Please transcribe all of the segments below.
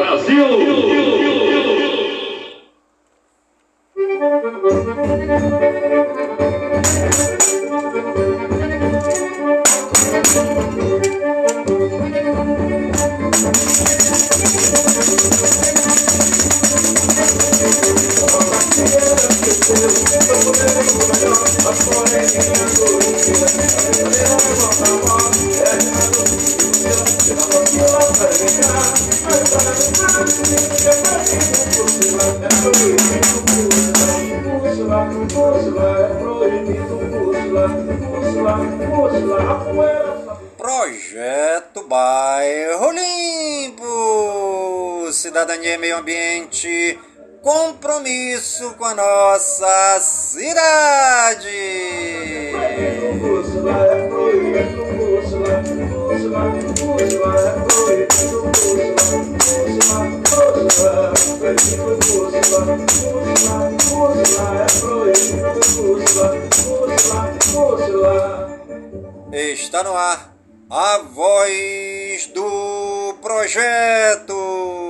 Projeto Ambiente, compromisso com a nossa cidade. Está no ar a voz do projeto.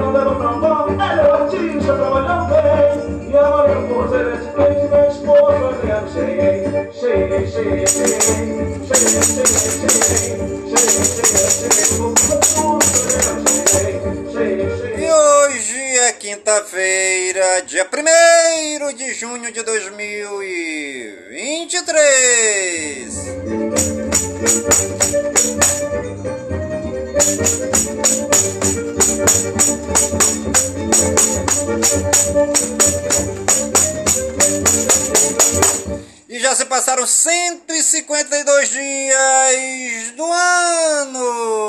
E hoje é quinta-feira, dia 1 de junho de 2023. E já se passaram 152 dias do ano.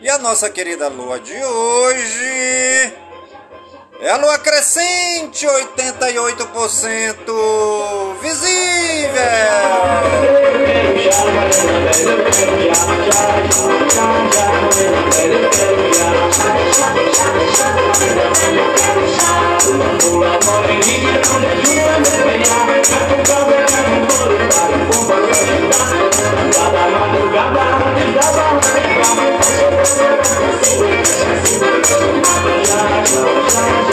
E a nossa querida lua de hoje é a lua crescente, 88% visível. E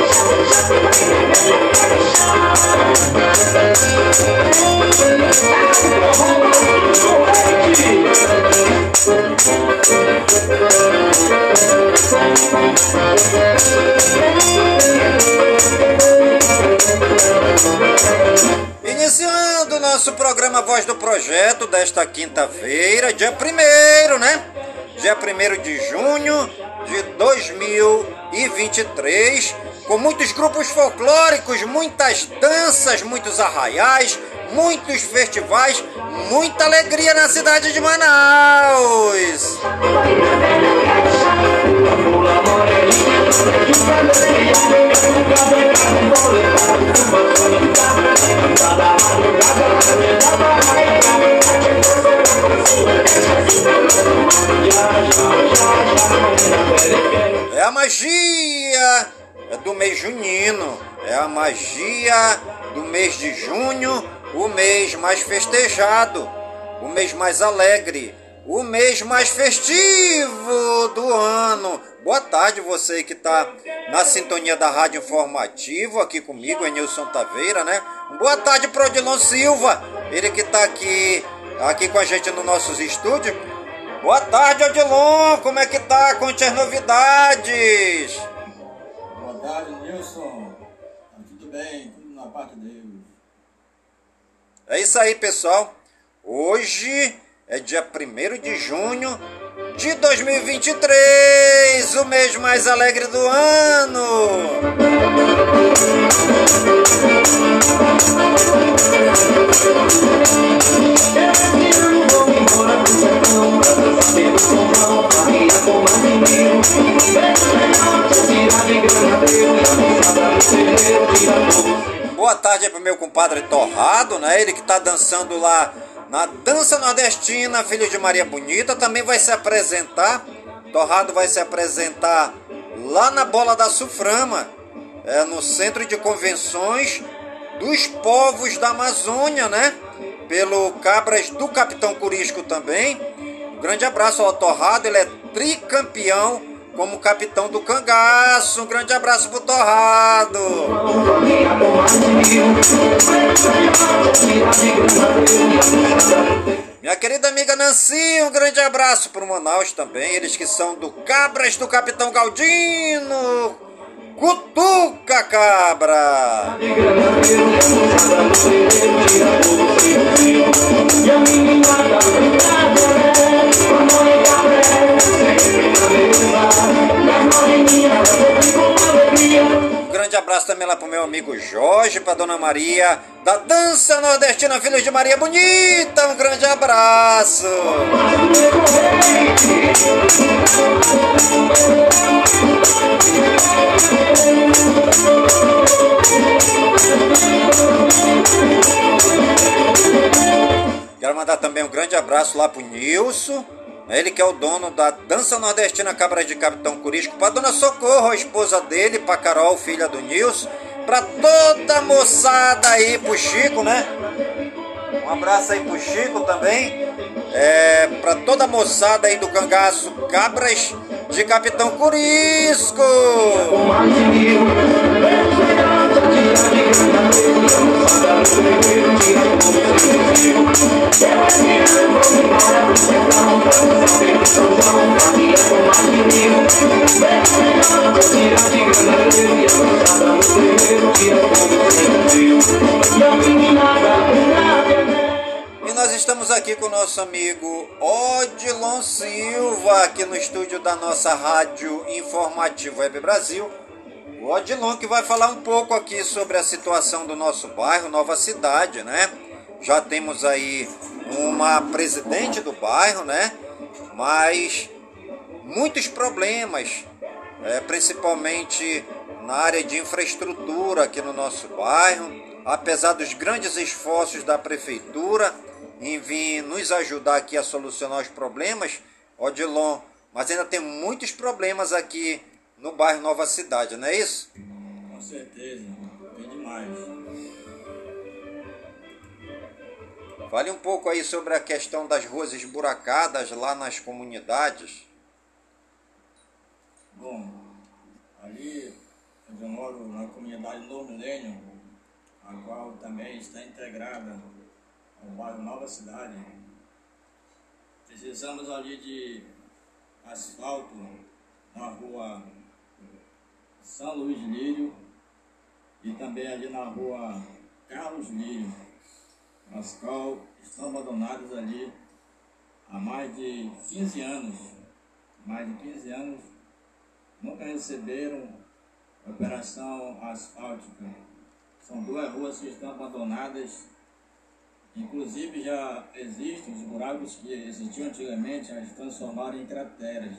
Iniciando nosso programa Voz do Projeto desta quinta-feira, dia 1 né? Dia 1 de junho de 2023, com muitos grupos folclóricos, muitas danças, muitos arraiais, muitos festivais, muita alegria na cidade de Manaus. É a magia do mês junino, é a magia do mês de junho, o mês mais festejado, o mês mais alegre, o mês mais festivo do ano. Boa tarde, você que está na sintonia da Rádio Informativo, aqui comigo, Enilson Taveira, né? Boa tarde para Odilon Silva, ele que está aqui, aqui com a gente nos nossos estúdios. Boa tarde, Odilon, como é que tá? Conte as novidades. Tarde, Nilson. Tudo bem, tudo na parte de Deus. É isso aí, pessoal. Hoje é dia 1 de junho de 2023, o mês mais alegre do ano. Boa tarde aí pro meu compadre Torrado, né? Ele que tá dançando lá na dança nordestina, filho de Maria Bonita, também vai se apresentar. Torrado vai se apresentar lá na Bola da Suframa, é, no Centro de Convenções dos Povos da Amazônia, né? Pelo Cabras do Capitão Curisco também. Um grande abraço ao Torrado, ele é tricampeão como capitão do cangaço. Um grande abraço pro Torrado. Minha querida amiga Nancy, um grande abraço pro Manaus também. Eles que são do Cabras do Capitão Galdino. Cutuca cabra! Um grande abraço também lá pro meu amigo Jorge, pra Dona Maria, da Dança Nordestina Filhos de Maria Bonita. Um grande abraço! Quero mandar também um grande abraço lá pro Nilson, ele que é o dono da Dança Nordestina Cabra de Capitão Curisco, pra Dona Socorro, a esposa dele, pra Carol, filha do Nilson, pra toda a moçada aí, pro Chico, né? Um abraço aí pro Chico também. É, pra toda a moçada aí do cangaço Cabras de Capitão Curisco. E nós estamos aqui com o nosso amigo Odilon Silva, aqui no estúdio da nossa rádio Informativo Web Brasil. O Odilon que vai falar um pouco aqui sobre a situação do nosso bairro, Nova Cidade, né? Já temos aí uma presidente do bairro, né? Mas muitos problemas, é, principalmente na área de infraestrutura aqui no nosso bairro, apesar dos grandes esforços da prefeitura em vir nos ajudar aqui a solucionar os problemas, Odilon, mas ainda tem muitos problemas aqui no bairro Nova Cidade, não é isso? Com certeza, tem demais. Fale um pouco aí sobre a questão das ruas esburacadas lá nas comunidades. Bom, ali onde eu moro na comunidade Novo Milênio, a qual também está integrada ao bairro Nova Cidade. Precisamos ali de asfalto na rua São Luís Lírio e também ali na rua Carlos Lírio, as qual estão abandonadas ali há mais de 15 anos. Mais de 15 anos nunca receberam operação asfáltica. São duas ruas que estão abandonadas Inclusive já existem os buracos que existiam antigamente, já transformaram em crateras.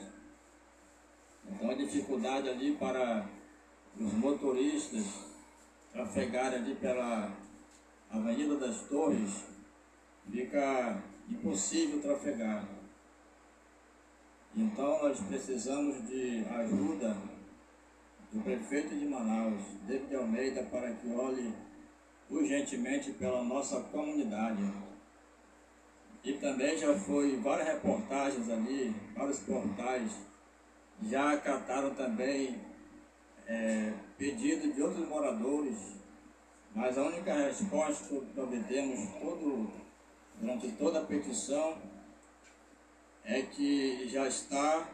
Então a dificuldade ali para os motoristas trafegarem ali pela Avenida das Torres fica impossível trafegar. Então nós precisamos de ajuda do prefeito de Manaus, David Almeida, para que olhe urgentemente pela nossa comunidade. E também já foi várias reportagens ali, vários portais, já acataram também é, pedido de outros moradores, mas a única resposta que obtemos todo, durante toda a petição é que já está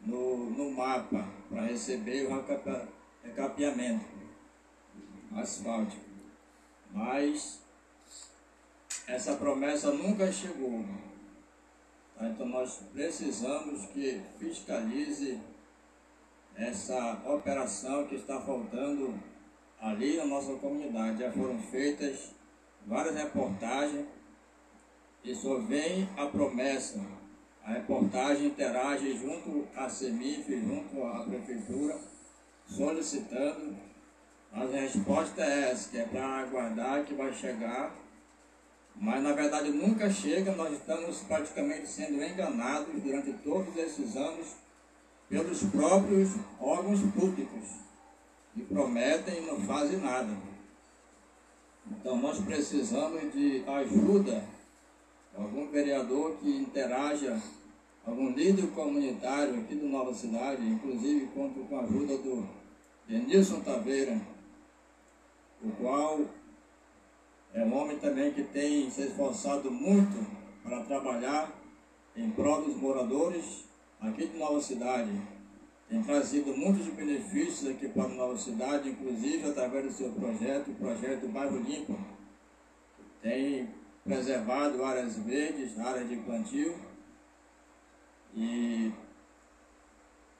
no, no mapa para receber o recapeamento asfáltico. Mas essa promessa nunca chegou. Tá? Então nós precisamos que fiscalize essa operação que está faltando ali na nossa comunidade. Já foram feitas várias reportagens e só vem a promessa. A reportagem interage junto à CEMIF, junto à Prefeitura, solicitando, mas a resposta é essa, que é para aguardar que vai chegar, mas na verdade nunca chega, nós estamos praticamente sendo enganados durante todos esses anos pelos próprios órgãos públicos, que prometem e não fazem nada. Então nós precisamos de ajuda algum vereador que interaja, algum líder comunitário aqui do Nova Cidade, inclusive conto com a ajuda do Denilson Taveira, o qual é um homem também que tem se esforçado muito para trabalhar em prol dos moradores aqui de Nova Cidade. Tem trazido muitos benefícios aqui para Nova Cidade, inclusive através do seu projeto, o projeto Bairro Limpo. Tem preservado áreas verdes, áreas de plantio. E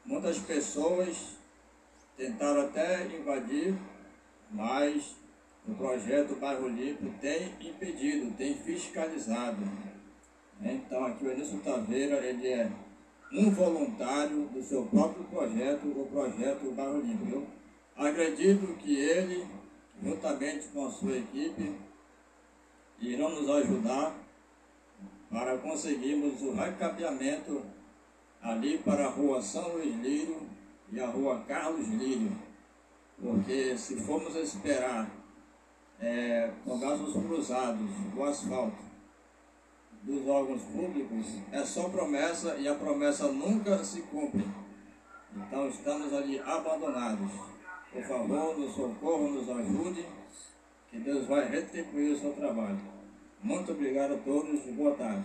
muitas pessoas tentaram até invadir, mas o projeto Bairro Limpo tem impedido, tem fiscalizado. Então aqui o Edson Taveira, ele é um voluntário do seu próprio projeto, o projeto Bairro Limpo. Acredito que ele, juntamente com a sua equipe, irão nos ajudar para conseguirmos o recapeamento ali para a rua São Luís Lírio e a rua Carlos Lírio. Porque se formos esperar é, com braços cruzados o asfalto dos órgãos públicos, é só promessa e a promessa nunca se cumpre. Então estamos ali abandonados. Por favor, nos socorro, nos ajude, que Deus vai retribuir o seu trabalho. Muito obrigado a todos e boa tarde.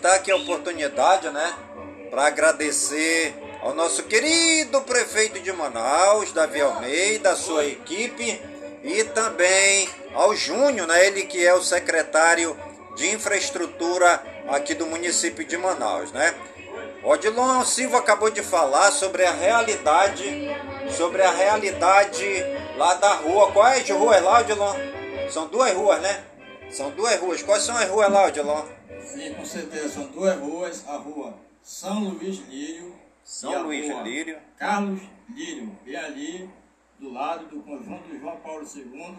Aproveitar aqui a oportunidade, né, para agradecer ao nosso querido prefeito de Manaus, Davi Almeida, sua equipe, e também ao Júnior, né, ele que é o secretário de infraestrutura aqui do município de Manaus, né? Odilon Silva acabou de falar sobre a realidade, sobre a realidade lá da rua. Quais ruas lá, Odilon? São duas ruas, né? São duas ruas. Quais são as ruas lá, Odilon? Sim, com certeza. São duas ruas. A rua São Luís Lírio são Luís Lírio. Carlos Lírio, bem ali do lado do conjunto João Paulo II,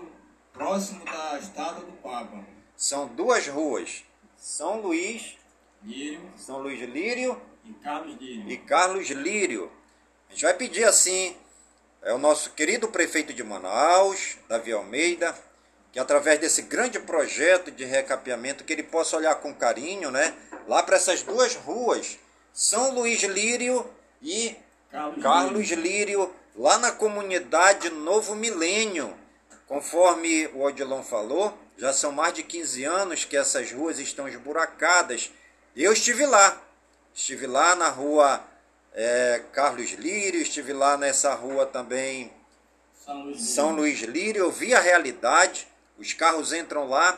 próximo da estátua do Papa. São duas ruas. São Luís Lírio. São Luís Lírio. E Carlos Lírio. E Carlos Lírio. A gente vai pedir assim, é o nosso querido prefeito de Manaus, Davi Almeida, que através desse grande projeto de recapeamento, que ele possa olhar com carinho, né? Lá para essas duas ruas, São Luís Lírio e Carlos, Carlos Lírio, lá na comunidade Novo Milênio. Conforme o Odilon falou, já são mais de 15 anos que essas ruas estão esburacadas Eu estive lá. Estive lá na rua é, Carlos Lírio, estive lá nessa rua também São Luís, São Luís Lírio. Eu vi a realidade. Os carros entram lá,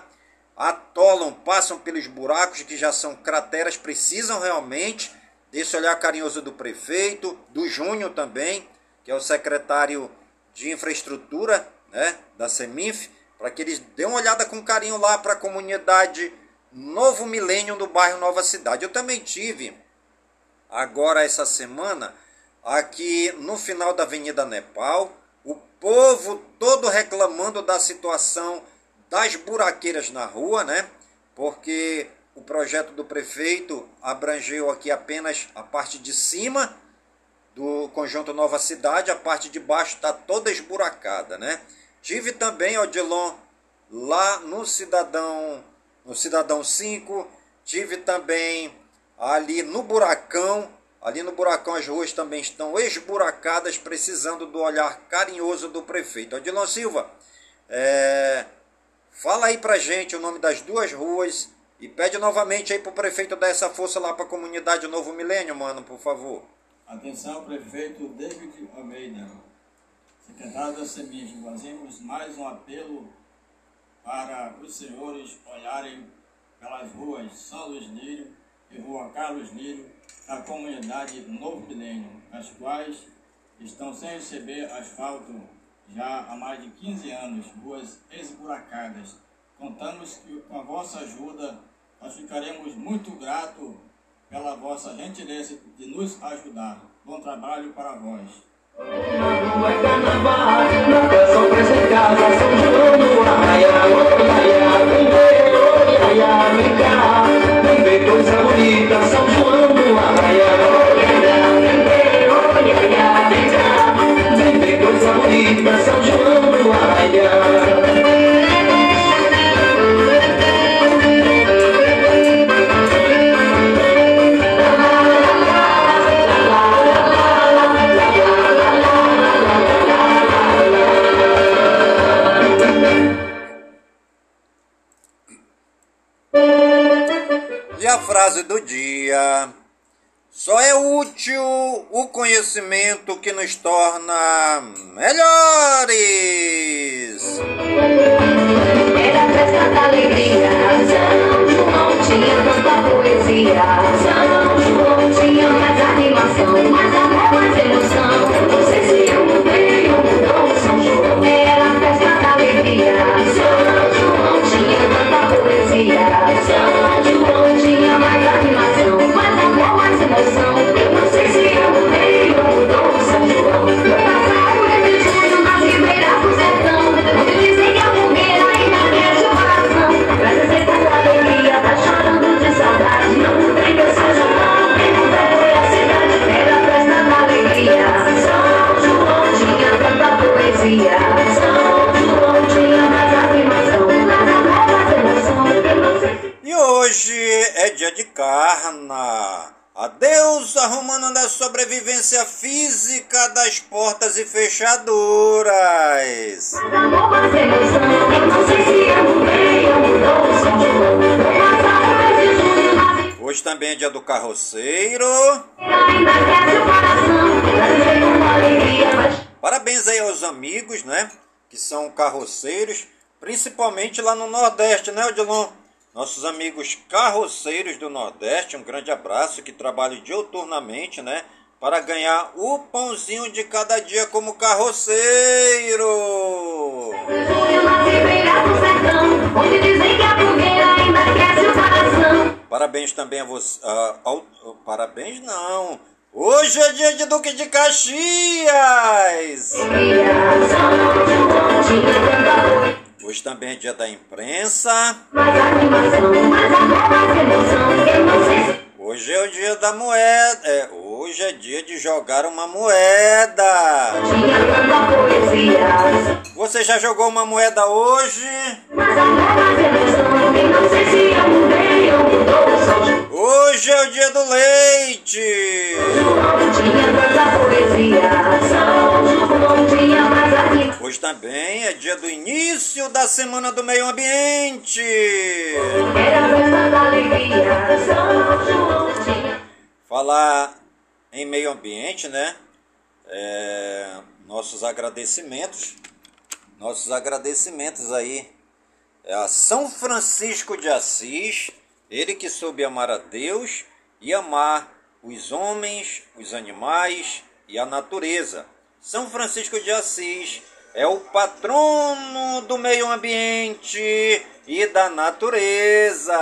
atolam, passam pelos buracos que já são crateras, precisam realmente desse olhar carinhoso do prefeito, do Júnior também, que é o secretário de infraestrutura né, da Semif, para que eles dêem uma olhada com carinho lá para a comunidade Novo Milênio do bairro Nova Cidade. Eu também tive, agora essa semana, aqui no final da Avenida Nepal, o povo todo reclamando da situação das buraqueiras na rua, né? Porque o projeto do prefeito abrangeu aqui apenas a parte de cima do conjunto Nova Cidade, a parte de baixo está toda esburacada, né? Tive também, Odilon, lá no Cidadão, no Cidadão 5, tive também ali no Buracão, ali no Buracão as ruas também estão esburacadas, precisando do olhar carinhoso do prefeito. Odilon Silva, é, fala aí pra gente o nome das duas ruas e pede novamente aí pro prefeito dar essa força lá pra comunidade Novo Milênio, mano, por favor. Atenção, prefeito David Almeida, secretário da SEMIG, fazemos mais um apelo para os senhores olharem pelas ruas São Luís Nírio e Rua Carlos Nírio da comunidade Novo Milênio, as quais estão sem receber asfalto já há mais de 15 anos, ruas esburacadas. Contamos que com a vossa ajuda nós ficaremos muito gratos pela vossa gentileza de nos ajudar. Bom trabalho para vós. Vem ver bonita, São João do Arraial. frase do dia. Só é útil o conhecimento que nos torna melhores. Era festa da alegria, São João tinha tanta poesia. São João tinha mais animação, mais o coração, pra dizer com alegria, mas Parabéns aí aos amigos, né? Que são carroceiros, principalmente lá no Nordeste, né, Odilon? Nossos amigos carroceiros do Nordeste, um grande abraço que trabalham diuturnamente, né? Para ganhar o pãozinho de cada dia como carroceiro. Parabéns também a você. ah, ao- parabéns não. Hoje é dia de Duque de Caxias. Hoje também é dia da imprensa. Hoje é o dia da moeda. É, hoje é dia de jogar uma moeda. Você já jogou uma moeda hoje? Hoje é o dia do leite. Também é dia do início da Semana do Meio Ambiente. Falar em meio ambiente, né? É, nossos agradecimentos, nossos agradecimentos aí é a São Francisco de Assis, ele que soube amar a Deus e amar os homens, os animais e a natureza. São Francisco de Assis é o patrono do meio ambiente e da natureza.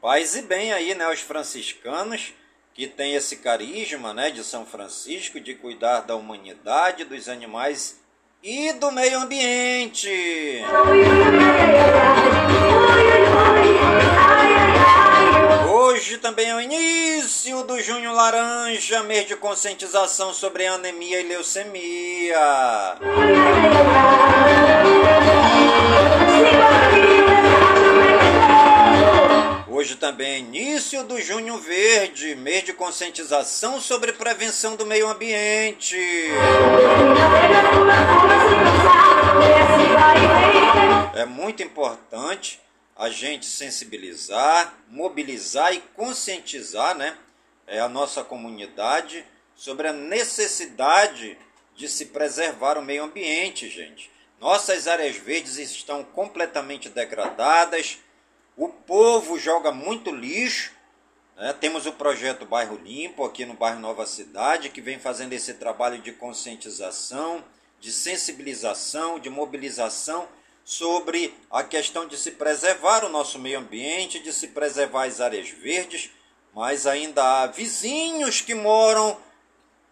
Paz e bem aí, né, os franciscanos que tem esse carisma, né, de São Francisco de cuidar da humanidade, dos animais e do meio ambiente. Hoje também é o início do Junho Laranja, mês de conscientização sobre anemia e leucemia. Hoje também é início do Junho Verde, mês de conscientização sobre prevenção do meio ambiente. É muito importante a gente sensibilizar, mobilizar e conscientizar né, é a nossa comunidade sobre a necessidade de se preservar o meio ambiente, gente. Nossas áreas verdes estão completamente degradadas, o povo joga muito lixo. Né? Temos o projeto Bairro Limpo aqui no bairro Nova Cidade, que vem fazendo esse trabalho de conscientização, de sensibilização, de mobilização sobre a questão de se preservar o nosso meio ambiente, de se preservar as áreas verdes, mas ainda há vizinhos que moram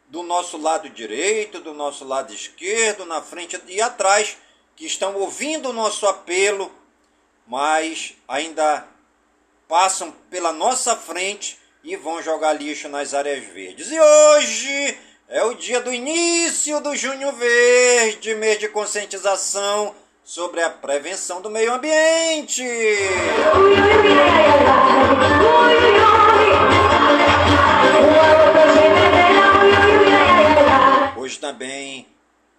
do nosso lado direito, do nosso lado esquerdo, na frente e atrás, que estão ouvindo o nosso apelo, mas ainda passam pela nossa frente e vão jogar lixo nas áreas verdes. E hoje é o dia do início do Junho Verde, mês de conscientização sobre a prevenção do meio ambiente. Hoje também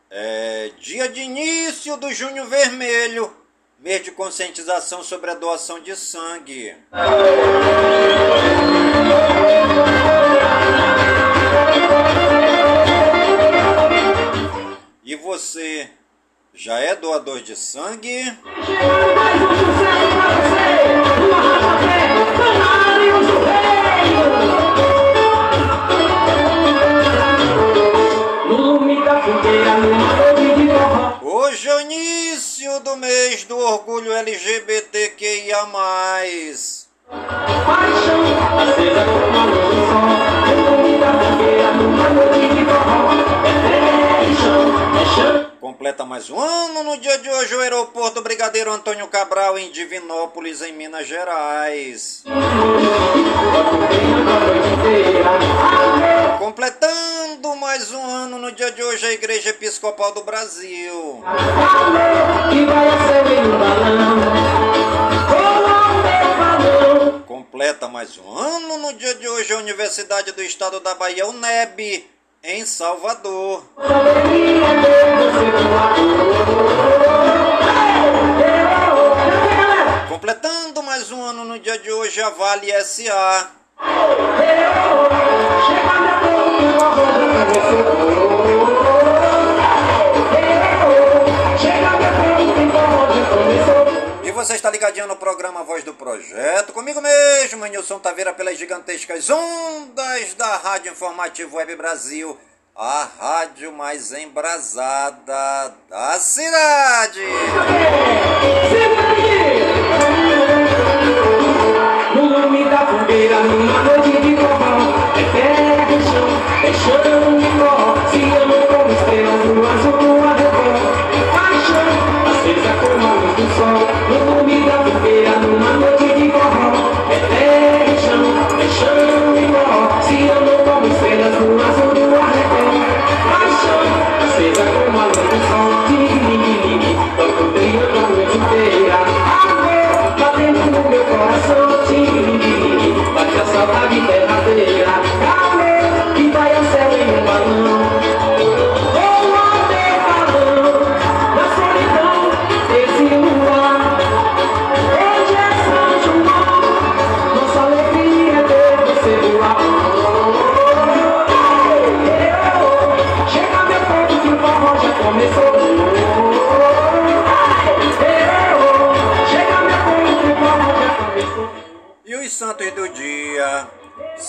é dia de início do Junho Vermelho, mês de conscientização sobre a doação de sangue. E você já é doador de sangue? Hoje é o início do mês do orgulho LGBTQIA. Paixão mais um ano no dia de hoje o aeroporto Brigadeiro Antônio Cabral em Divinópolis, em Minas Gerais. Completando mais um ano no dia de hoje a Igreja Episcopal do Brasil. Completa mais um ano no dia de hoje a Universidade do Estado da Bahia, UNEB em Salvador. Completando mais um ano no dia de hoje, a Vale SA. Você está ligadinho no programa Voz do Projeto. Comigo mesmo, Nilson Taveira, pelas gigantescas ondas da Rádio Informativo Web Brasil, a rádio mais embrasada da cidade. No nome da fogueira, numa noite de forró, é terra, é chão, é chão de forró, se amam como estrelas no azul. Vai ter saudade terra que vai ao céu em um balão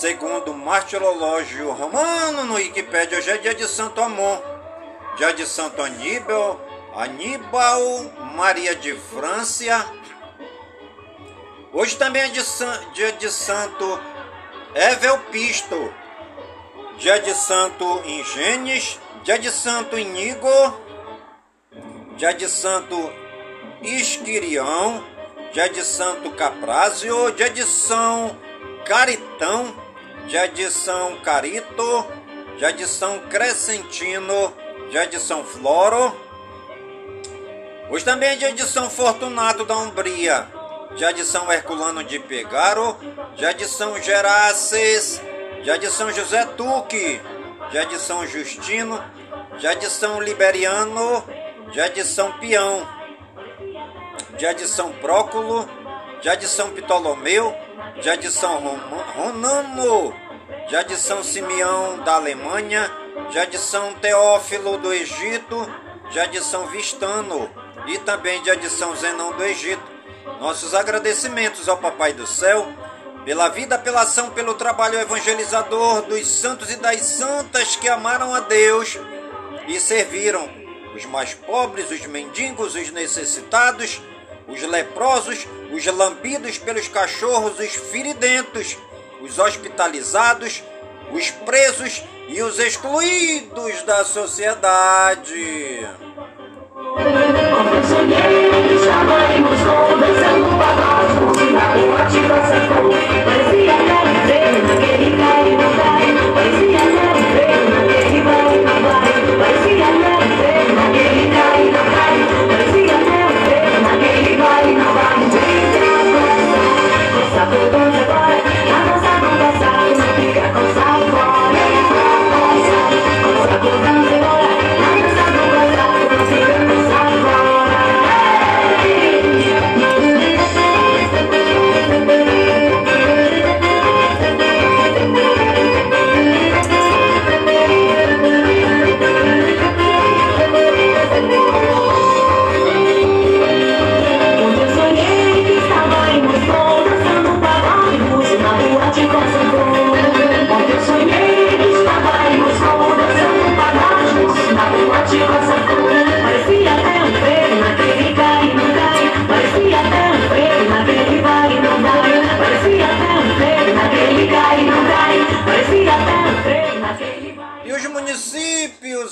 segundo o martirológio romano no Wikipédia, hoje é dia de Santo Amor, dia de Santo Aníbal, Aníbal Maria de França. Hoje também é de, dia de Santo Evelpisto, dia de Santo Ingênis, dia de Santo Inigo, dia de Santo Isquirião, dia de Santo Caprazio, dia de São Caritão, dia de São Carito, dia de São Crescentino, dia de São Floro. Hoje também é de São Fortunato da Umbria, dia de São Herculano de Pegaro, dia de São Geraces, dia de São José Tuque, dia de São Justino, dia de São Liberiano, dia de São Pião, dia de São Próculo, dia de São Ptolomeu, dia de São Ronano, dia de São Simeão da Alemanha, dia de São Teófilo do Egito, dia de São Vistano e também dia de São Zenão do Egito. Nossos agradecimentos ao Papai do Céu pela vida, pela ação, pelo trabalho evangelizador dos santos e das santas que amaram a Deus e serviram os mais pobres, os mendigos, os necessitados, os leprosos, os lambidos pelos cachorros, os feridentos, os hospitalizados, os presos e os excluídos da sociedade.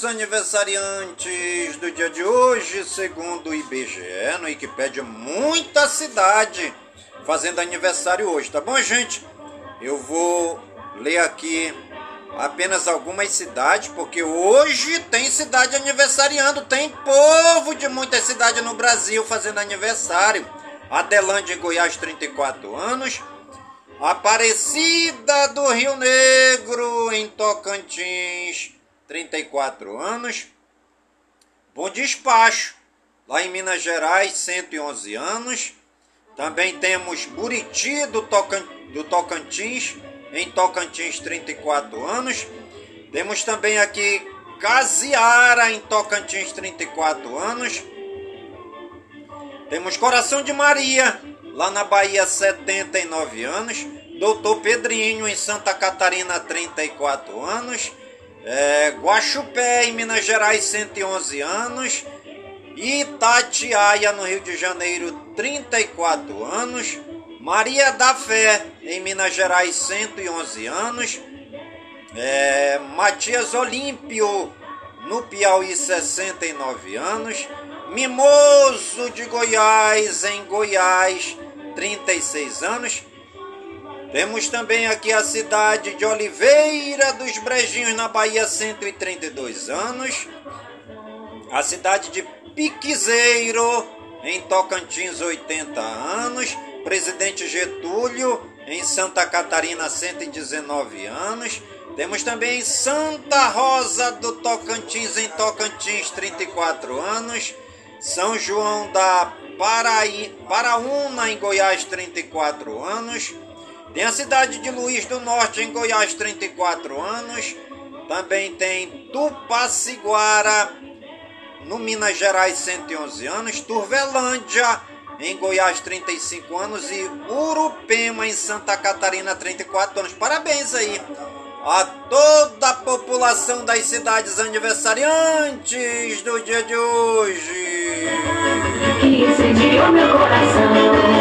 Aniversariantes do dia de hoje, segundo o IBGE, no Wikipedia, muita cidade fazendo aniversário hoje, tá bom, gente? Eu vou ler aqui apenas algumas cidades, porque hoje tem cidade aniversariando, tem povo de muitas cidades no Brasil fazendo aniversário. Adelândia, Goiás, 34 anos. Aparecida do Rio Negro, em Tocantins, 34 anos. Bom Despacho, lá em Minas Gerais, 111 anos. Também temos Buriti do, Tocan, do Tocantins, em Tocantins, 34 anos. Temos também aqui Casiara, em Tocantins, 34 anos. Temos Coração de Maria, lá na Bahia, 79 anos. Doutor Pedrinho, em Santa Catarina, 34 anos. É, Guaxupé, em Minas Gerais, 111 anos. Itatiaia, no Rio de Janeiro, 34 anos. Maria da Fé, em Minas Gerais, 111 anos. É, Matias Olímpio, no Piauí, 69 anos. Mimoso de Goiás, em Goiás, 36 anos. Temos também aqui a cidade de Oliveira dos Brejinhos, na Bahia, 132 anos. A cidade de Piquezeiro, em Tocantins, 80 anos. Presidente Getúlio, em Santa Catarina, 119 anos. Temos também Santa Rosa do Tocantins, em Tocantins, 34 anos. São João da Paraí, Paraúna, em Goiás, 34 anos. Tem a cidade de Luiz do Norte, em Goiás, 34 anos. Também tem Tupaciguara, no Minas Gerais, 111 anos. Turvelândia, em Goiás, 35 anos, e Urupema, em Santa Catarina, 34 anos. Parabéns aí a toda a população das cidades aniversariantes do dia de hoje. Que incendiou meu coração.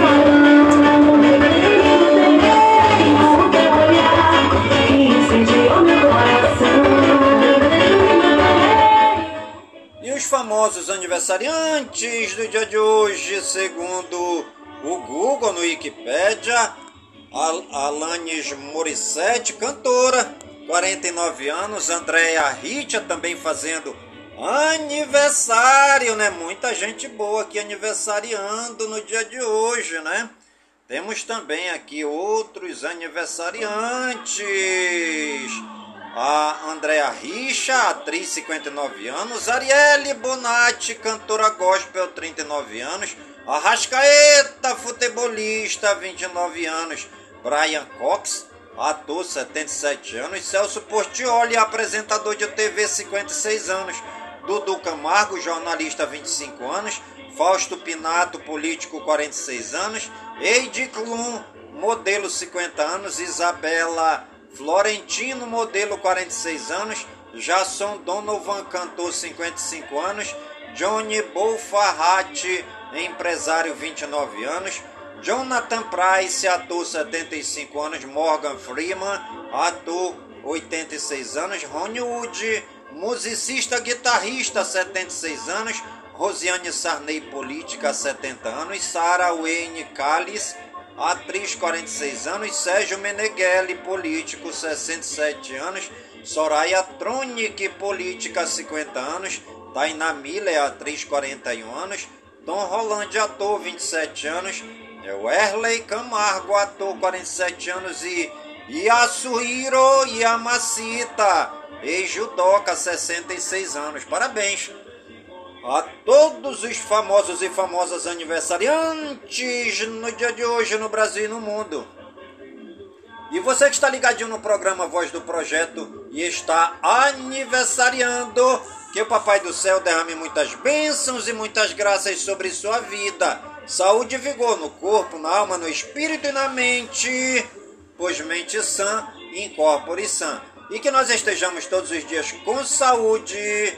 Famosos aniversariantes do dia de hoje, segundo o Google no Wikipedia, Alanis Morissette, cantora, 49 anos, Andrea Richa também fazendo aniversário, né? Muita gente boa aqui aniversariando no dia de hoje, né? Temos também aqui outros aniversariantes a Andrea Richa, atriz 59 anos, Arielle Bonatti, cantora gospel 39 anos, Arrascaeta, futebolista 29 anos, Brian Cox, ator 77 anos, Celso Portioli, apresentador de TV 56 anos, Dudu Camargo, jornalista 25 anos, Fausto Pinato, político 46 anos, Eide Klum, modelo 50 anos, Isabela Florentino, modelo 46 anos. Jason Donovan, cantor 55 anos. Johnny Bolfarrat, empresário 29 anos. Jonathan Price, ator 75 anos. Morgan Freeman, ator 86 anos. Ronnie Wood, musicista, guitarrista 76 anos. Rosiane Sarney, política 70 anos. Sarah Wayne Callis, atriz 46 anos, Sérgio Meneghelli, político 67 anos, Soraya Tronic, política 50 anos, Tainá Miller, atriz 41 anos, Tom Holland, ator 27 anos, Werley Camargo, ator 47 anos. E Yasuhiro Yamashita, ex-judoca 66 anos. Parabéns! A todos os famosos e famosas aniversariantes no dia de hoje no Brasil e no mundo. E você que está ligadinho no programa Voz do Projeto e está aniversariando, que o Papai do Céu derrame muitas bênçãos e muitas graças sobre sua vida. Saúde e vigor no corpo, na alma, no espírito e na mente, pois mente sã, incorpore sã. E que nós estejamos todos os dias com saúde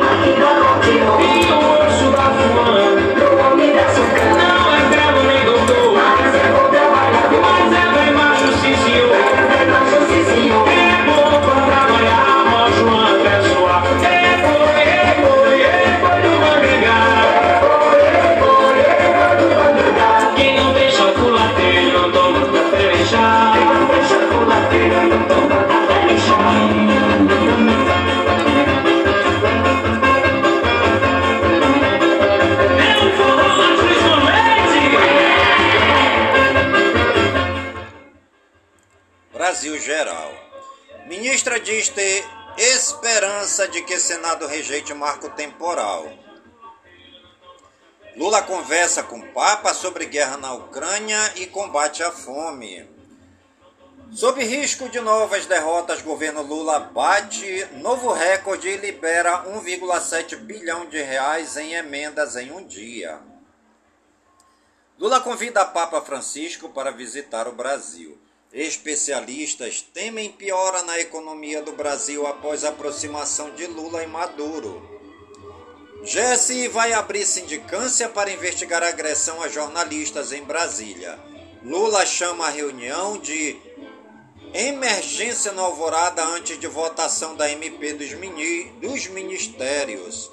Geral. Ministra diz ter esperança de que Senado rejeite marco temporal. Lula conversa com Papa sobre guerra na Ucrânia e combate à fome. Sob risco de novas derrotas, governo Lula bate novo recorde e libera 1,7 bilhão de reais em emendas em um dia. Lula convida Papa Francisco para visitar o Brasil. Especialistas temem piora na economia do Brasil após aproximação de Lula e Maduro. GSI vai abrir sindicância para investigar agressão a jornalistas em Brasília. Lula chama a reunião de emergência na alvorada antes de votação da MP dos, mini, dos ministérios.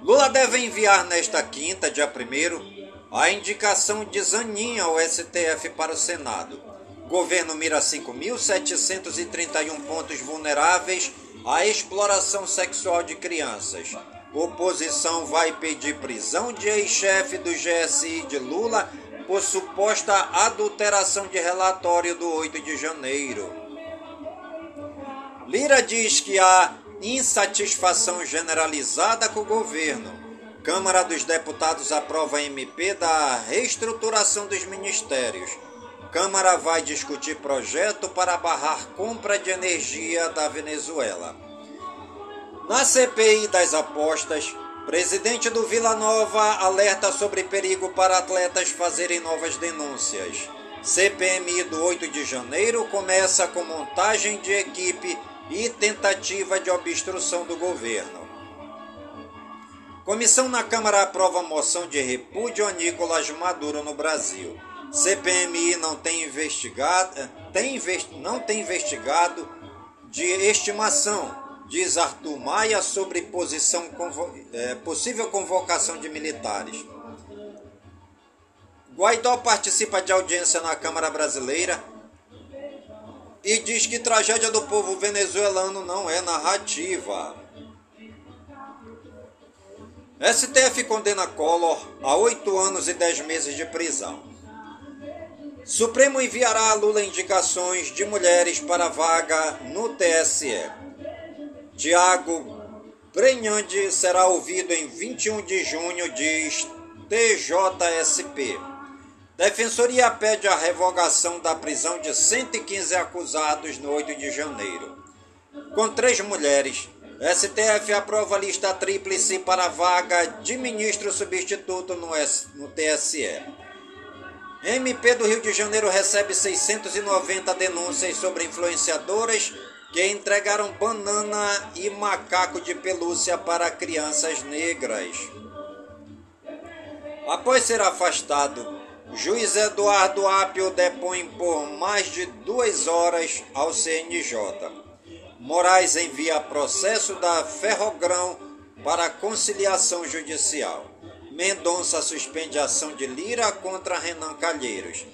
Lula deve enviar nesta quinta, dia 1 a indicação de Zanin ao STF para o Senado. Governo mira 5.731 pontos vulneráveis à exploração sexual de crianças. Oposição vai pedir prisão de ex-chefe do GSI de Lula por suposta adulteração de relatório do 8 de janeiro. Lira diz que há insatisfação generalizada com o governo. Câmara dos Deputados aprova MP da reestruturação dos ministérios. Câmara vai discutir projeto para barrar compra de energia da Venezuela. Na CPI das apostas, Presidente do Vila Nova alerta sobre perigo para atletas fazerem novas denúncias. CPMI do 8 de janeiro começa com montagem de equipe e tentativa de obstrução do governo. Comissão na Câmara aprova moção de repúdio a Nicolás Maduro no Brasil. CPMI não tem investigado, tem, não tem investigado de estimação diz Arthur Maia sobre posição, é, possível convocação de militares. Guaidó participa de audiência na Câmara Brasileira e diz que tragédia do povo venezuelano não é narrativa. STF condena Collor a oito anos e dez meses de prisão. Supremo enviará a Lula indicações de mulheres para vaga no TSE. Tiago Brenhande será ouvido em 21 de junho, diz TJSP. Defensoria pede a revogação da prisão de 115 acusados no 8 de janeiro. Com três mulheres, STF aprova lista tríplice para vaga de ministro substituto no, S, no TSE. MP do Rio de Janeiro recebe 690 denúncias sobre influenciadoras que entregaram banana e macaco de pelúcia para crianças negras. Após ser afastado, juiz Eduardo Apio depõe por mais de duas horas ao CNJ. Moraes envia processo da Ferrogrão para conciliação judicial. Mendonça suspende ação de Lira contra Renan Calheiros.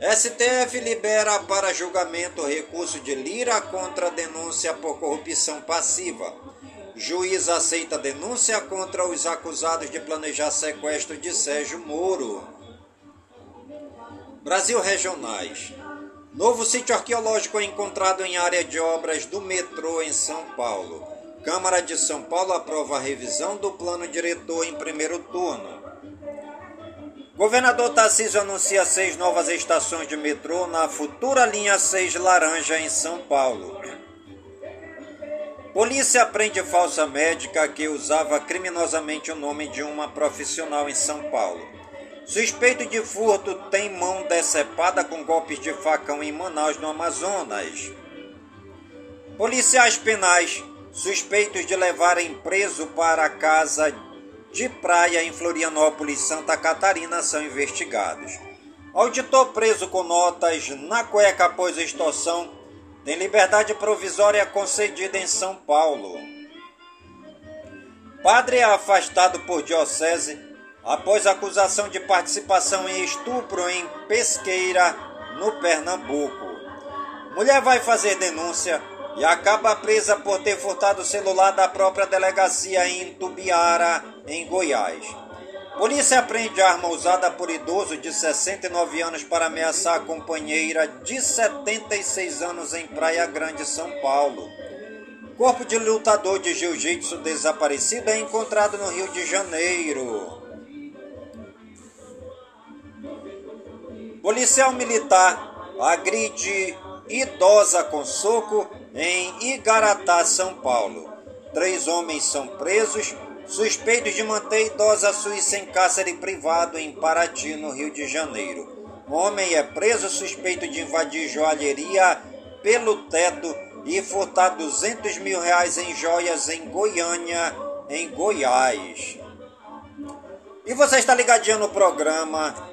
STF libera para julgamento recurso de Lira contra denúncia por corrupção passiva. Juiz aceita denúncia contra os acusados de planejar sequestro de Sérgio Moro. Brasil Regionais. Novo sítio arqueológico é encontrado em área de obras do metrô em São Paulo. Câmara de São Paulo aprova a revisão do plano diretor em primeiro turno. Governador Tarcísio anuncia seis novas estações de metrô na futura linha 6 Laranja em São Paulo. Polícia prende falsa médica que usava criminosamente o nome de uma profissional em São Paulo. Suspeito de furto tem mão decepada com golpes de facão em Manaus, no Amazonas. Policiais penais suspeitos de levarem preso para casa de praia em Florianópolis, Santa Catarina, são investigados. Auditor preso com notas na cueca após extorsão tem liberdade provisória concedida em São Paulo. Padre é afastado por diocese após acusação de participação em estupro em Pesqueira, no Pernambuco. Mulher vai fazer denúncia e acaba presa por ter furtado o celular da própria delegacia em Tubiara, em Goiás. Polícia apreende arma usada por idoso de 69 anos para ameaçar a companheira de 76 anos em Praia Grande, São Paulo. Corpo de lutador de jiu-jitsu desaparecido é encontrado no Rio de Janeiro. Policial militar agride idosa com soco em Igaratá, São Paulo. Três homens são presos suspeitos de manter idosa suíça em cárcere privado em Paraty, no Rio de Janeiro. Homem é preso suspeito de invadir joalheria pelo teto e furtar 200 mil reais em joias em Goiânia, em Goiás. E você está ligadinho no programa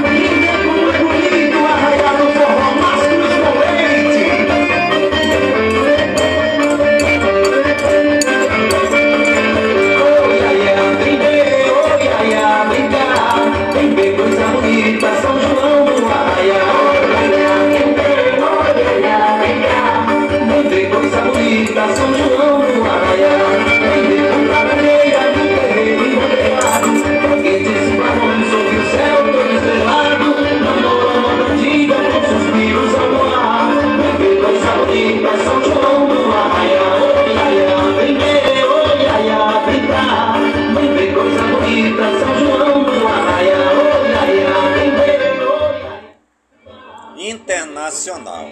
Internacional.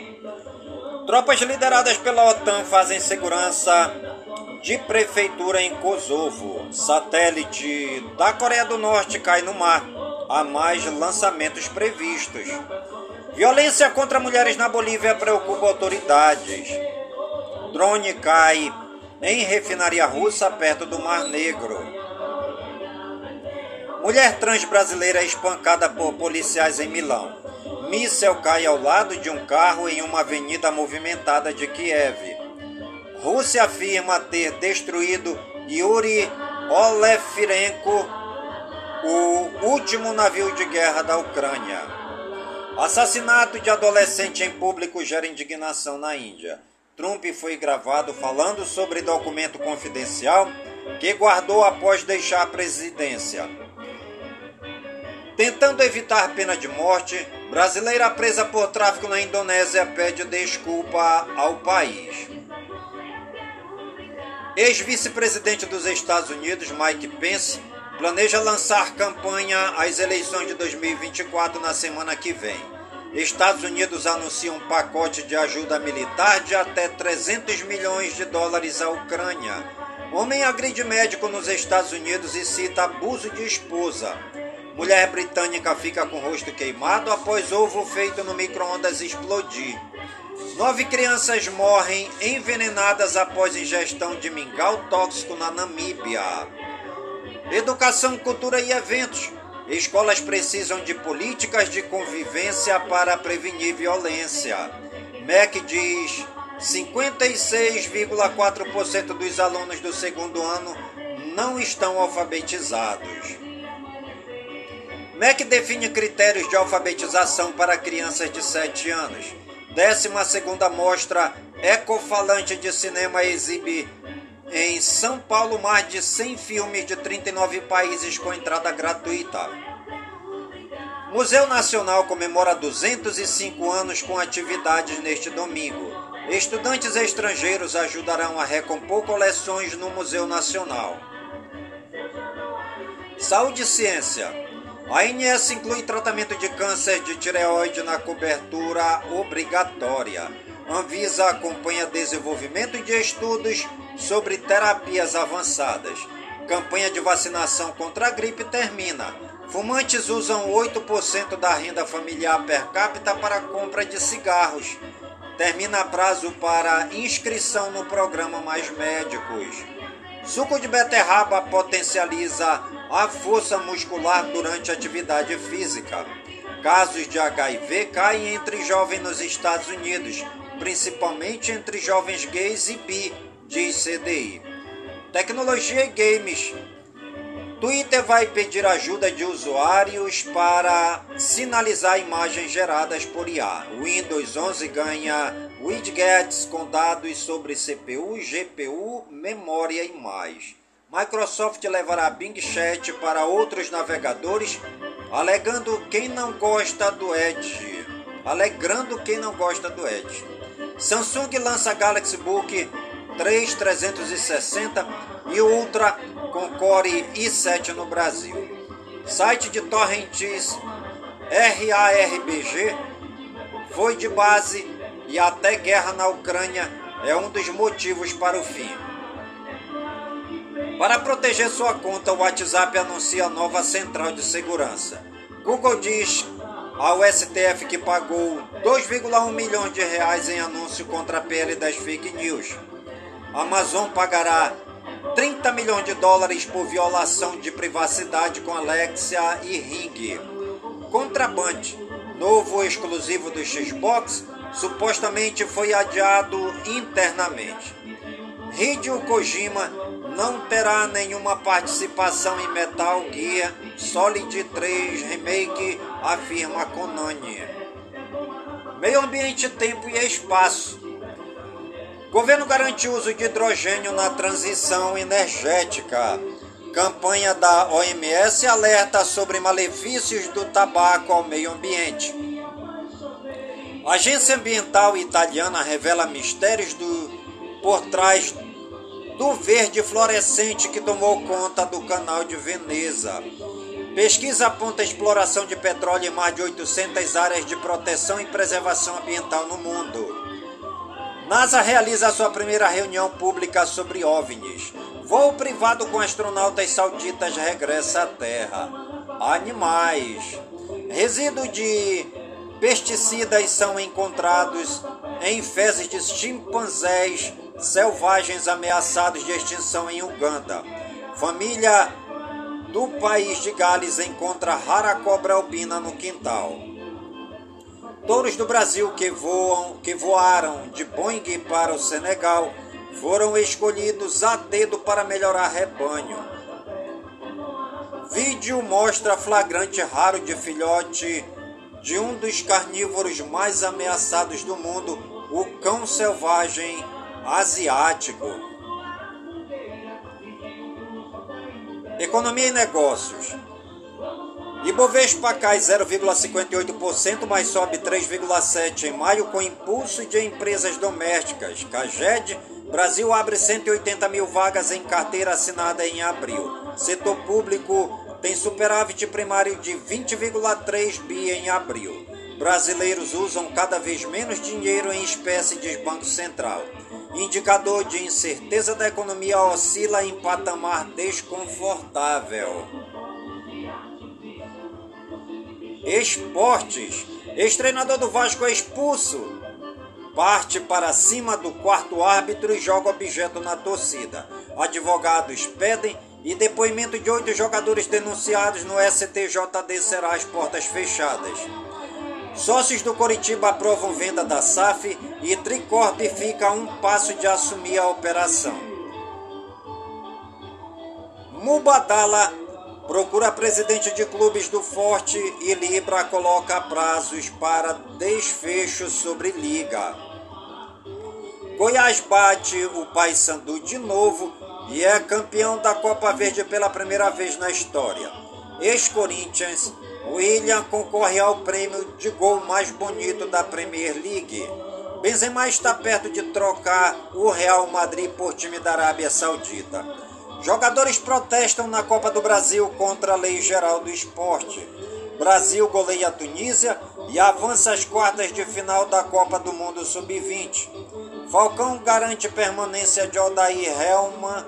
Tropas lideradas pela OTAN fazem segurança de prefeitura em Kosovo. Satélite da Coreia do Norte cai no mar. Há mais lançamentos previstos. Violência contra mulheres na Bolívia preocupa autoridades. Drone cai em refinaria russa perto do Mar Negro. Mulher trans brasileira espancada por policiais em Milão. Míssel cai ao lado de um carro em uma avenida movimentada de Kiev. Rússia afirma ter destruído Yuri Olefirenko, o último navio de guerra da Ucrânia. Assassinato de adolescente em público gera indignação na Índia. Trump foi gravado falando sobre documento confidencial que guardou após deixar a presidência. Tentando evitar pena de morte, brasileira presa por tráfico na Indonésia pede desculpa ao país. Ex-vice-presidente dos Estados Unidos, Mike Pence, planeja lançar campanha às eleições de 2024 na semana que vem. Estados Unidos anuncia um pacote de ajuda militar de até 300 milhões de dólares à Ucrânia. Homem agride médico nos Estados Unidos e cita abuso de esposa. Mulher britânica fica com o rosto queimado após ovo feito no micro-ondas explodir. Nove crianças morrem envenenadas após ingestão de mingau tóxico na Namíbia. Educação, cultura e eventos. Escolas precisam de políticas de convivência para prevenir violência. MEC diz 56,4% dos alunos do segundo ano não estão alfabetizados. MEC define critérios de alfabetização para crianças de 7 anos. 12 Mostra Ecofalante de Cinema exibe em São Paulo mais de 100 filmes de 39 países com entrada gratuita. Museu Nacional comemora 205 anos com atividades neste domingo. Estudantes estrangeiros ajudarão a recompor coleções no Museu Nacional. Saúde e Ciência. A ANS inclui tratamento de câncer de tireoide na cobertura obrigatória. Anvisa acompanha desenvolvimento de estudos sobre terapias avançadas. Campanha de vacinação contra a gripe termina. Fumantes usam 8% da renda familiar per capita para compra de cigarros. Termina prazo para inscrição no programa Mais Médicos. Suco de beterraba potencializa a força muscular durante atividade física. Casos de HIV caem entre jovens nos Estados Unidos, principalmente entre jovens gays e bi, diz CDI. Tecnologia e games. Twitter vai pedir ajuda de usuários para sinalizar imagens geradas por IA. Windows 11 ganha widgets com dados sobre CPU, GPU, memória e mais. Microsoft levará Bing Chat para outros navegadores, alegando quem não gosta do Edge. Alegrando quem não gosta do Edge. Samsung lança Galaxy Book 3360 e Ultra com Core i7 no Brasil. Site de torrents RARBG foi de base e até guerra na Ucrânia é um dos motivos para o fim. Para proteger sua conta, o WhatsApp anuncia nova central de segurança. Google diz ao STF que pagou 2,1 milhões de reais em anúncio contra a PL das fake news. Amazon pagará 30 milhões de dólares por violação de privacidade com Alexia e Ring. Contraband, novo exclusivo do Xbox, supostamente foi adiado internamente. Hideo Kojima não terá nenhuma participação em Metal Gear Solid 3 Remake, afirma Konami. Meio ambiente, tempo e espaço. Governo garante uso de hidrogênio na transição energética. Campanha da OMS alerta sobre malefícios do tabaco ao meio ambiente. Agência Ambiental Italiana revela mistérios do, por trás do verde fluorescente que tomou conta do canal de Veneza. Pesquisa aponta a exploração de petróleo em mais de 800 áreas de proteção e preservação ambiental no mundo. NASA realiza sua primeira reunião pública sobre OVNIs. Voo privado com astronautas sauditas regressa à Terra. Animais. Resíduo de pesticidas são encontrados em fezes de chimpanzés selvagens ameaçados de extinção em Uganda. Família do país de Gales encontra rara cobra albina no quintal. Touros do Brasil que voam, que voaram de Boeing para o Senegal, foram escolhidos a dedo para melhorar rebanho. Vídeo mostra flagrante raro de filhote de um dos carnívoros mais ameaçados do mundo, o cão selvagem asiático. Economia e negócios. Ibovespa cai 0,58%, mas sobe 3,7% em maio com impulso de empresas domésticas. Caged, Brasil abre 180 mil vagas em carteira assinada em abril. Setor público tem superávit primário de 20,3 bi em abril. Brasileiros usam cada vez menos dinheiro em espécie de Banco Central. Indicador de incerteza da economia oscila em patamar desconfortável. Esportes. Ex-treinador do Vasco é expulso. Parte para cima do quarto árbitro e joga objeto na torcida. Advogados pedem e depoimento de oito jogadores denunciados no STJD será às portas fechadas. Sócios do Coritiba aprovam venda da SAF e Tricorp fica a um passo de assumir a operação. Mubadala procura presidente de clubes do Forte e Libra coloca prazos para desfecho sobre Liga. Goiás bate o Paysandu de novo e é campeão da Copa Verde pela primeira vez na história. Ex-Corinthians William concorre ao prêmio de gol mais bonito da Premier League. Benzema está perto de trocar o Real Madrid por time da Arábia Saudita. Jogadores protestam na Copa do Brasil contra a Lei Geral do Esporte. Brasil goleia a Tunísia e avança às quartas de final da Copa do Mundo Sub-20. Falcão garante permanência de Odair Helman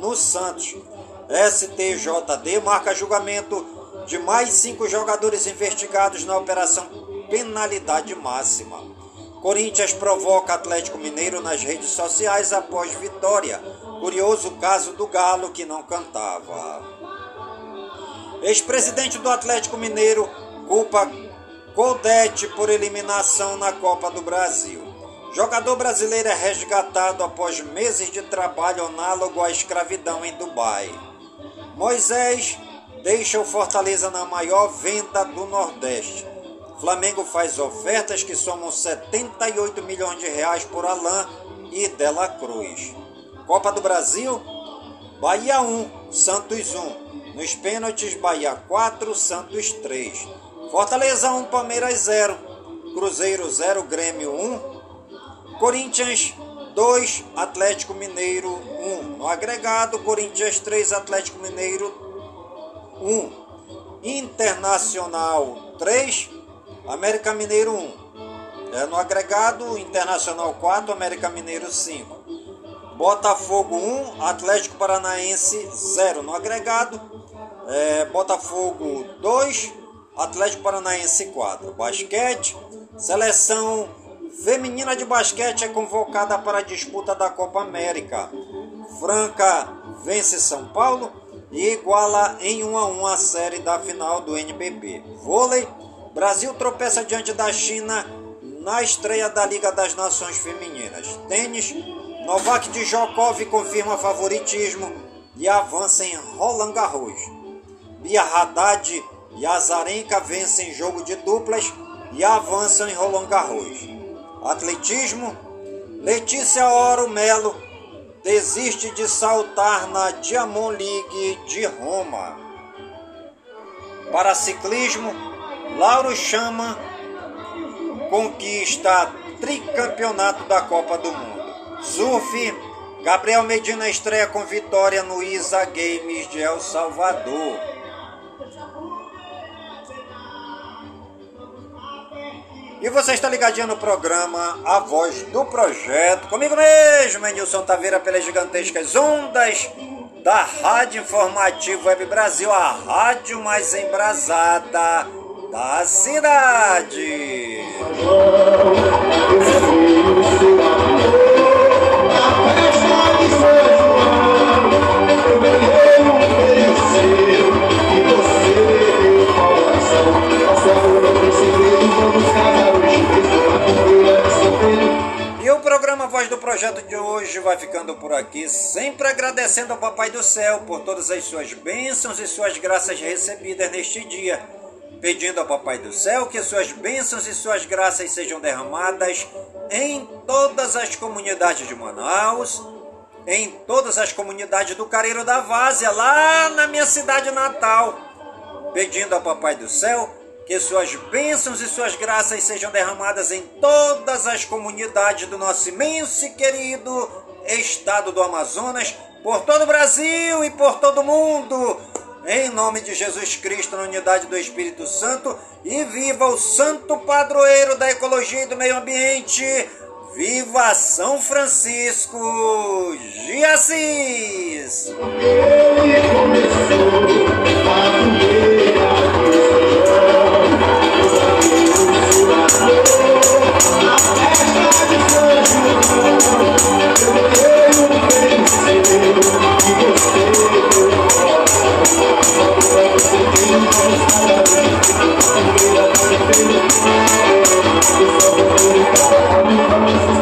no Santos. STJD marca julgamento de mais cinco jogadores investigados na operação penalidade máxima. Corinthians provoca Atlético Mineiro nas redes sociais após vitória. Curioso caso do Galo que não cantava. Ex-presidente do Atlético Mineiro culpa Codete por eliminação na Copa do Brasil. Jogador brasileiro é resgatado após meses de trabalho análogo à escravidão em Dubai. Moisés deixa o Fortaleza na maior venda do Nordeste. Flamengo faz ofertas que somam 78 milhões de reais por Alain e Dela Cruz. Copa do Brasil, Bahia 1, Santos 1. Nos pênaltis, Bahia 4, Santos 3. Fortaleza 1, Palmeiras 0. Cruzeiro 0, Grêmio 1. Corinthians 2, Atlético Mineiro 1. No agregado, Corinthians 3, Atlético Mineiro 1. Internacional 3, América Mineiro 1. É, no agregado, Internacional 4, América Mineiro 5. Botafogo 1, Atlético Paranaense 0 no agregado. É, Botafogo 2, Atlético Paranaense 4. Basquete, seleção feminina de basquete é convocada para a disputa da Copa América. Franca vence São Paulo e iguala em 1 a 1 a série da final do NBB. Vôlei, Brasil tropeça diante da China na estreia da Liga das Nações Femininas. Tênis, Novak Djokovic confirma favoritismo e avança em Roland Garros. Bia Haddad e Azarenka vencem jogo de duplas e avançam em Roland Garros. Atletismo, Letícia Oro Melo desiste de saltar na Diamond League de Roma. Para ciclismo, Lauro Chama conquista tricampeonato da Copa do Mundo. Surf, Gabriel Medina estreia com vitória no ISA Games de El Salvador. E você está ligadinho no programa A Voz do Projeto, comigo mesmo, Nilson Taveira, pelas gigantescas ondas da Rádio Informativo Web Brasil, a rádio mais embrasada da cidade. Voz do Projeto de hoje vai ficando por aqui, sempre agradecendo ao Papai do Céu por todas as suas bênçãos e suas graças recebidas neste dia pedindo ao Papai do Céu que suas bênçãos e suas graças sejam derramadas em todas as comunidades de Manaus, em todas as comunidades do Careiro da Várzea, lá na minha cidade natal, pedindo ao Papai do Céu que suas bênçãos e suas graças sejam derramadas em todas as comunidades do nosso imenso e querido estado do Amazonas, por todo o Brasil e por todo o mundo. Em nome de Jesus Cristo, na unidade do Espírito Santo, e viva o santo padroeiro da ecologia e do meio ambiente. Viva São Francisco de Assis! Ele começou a.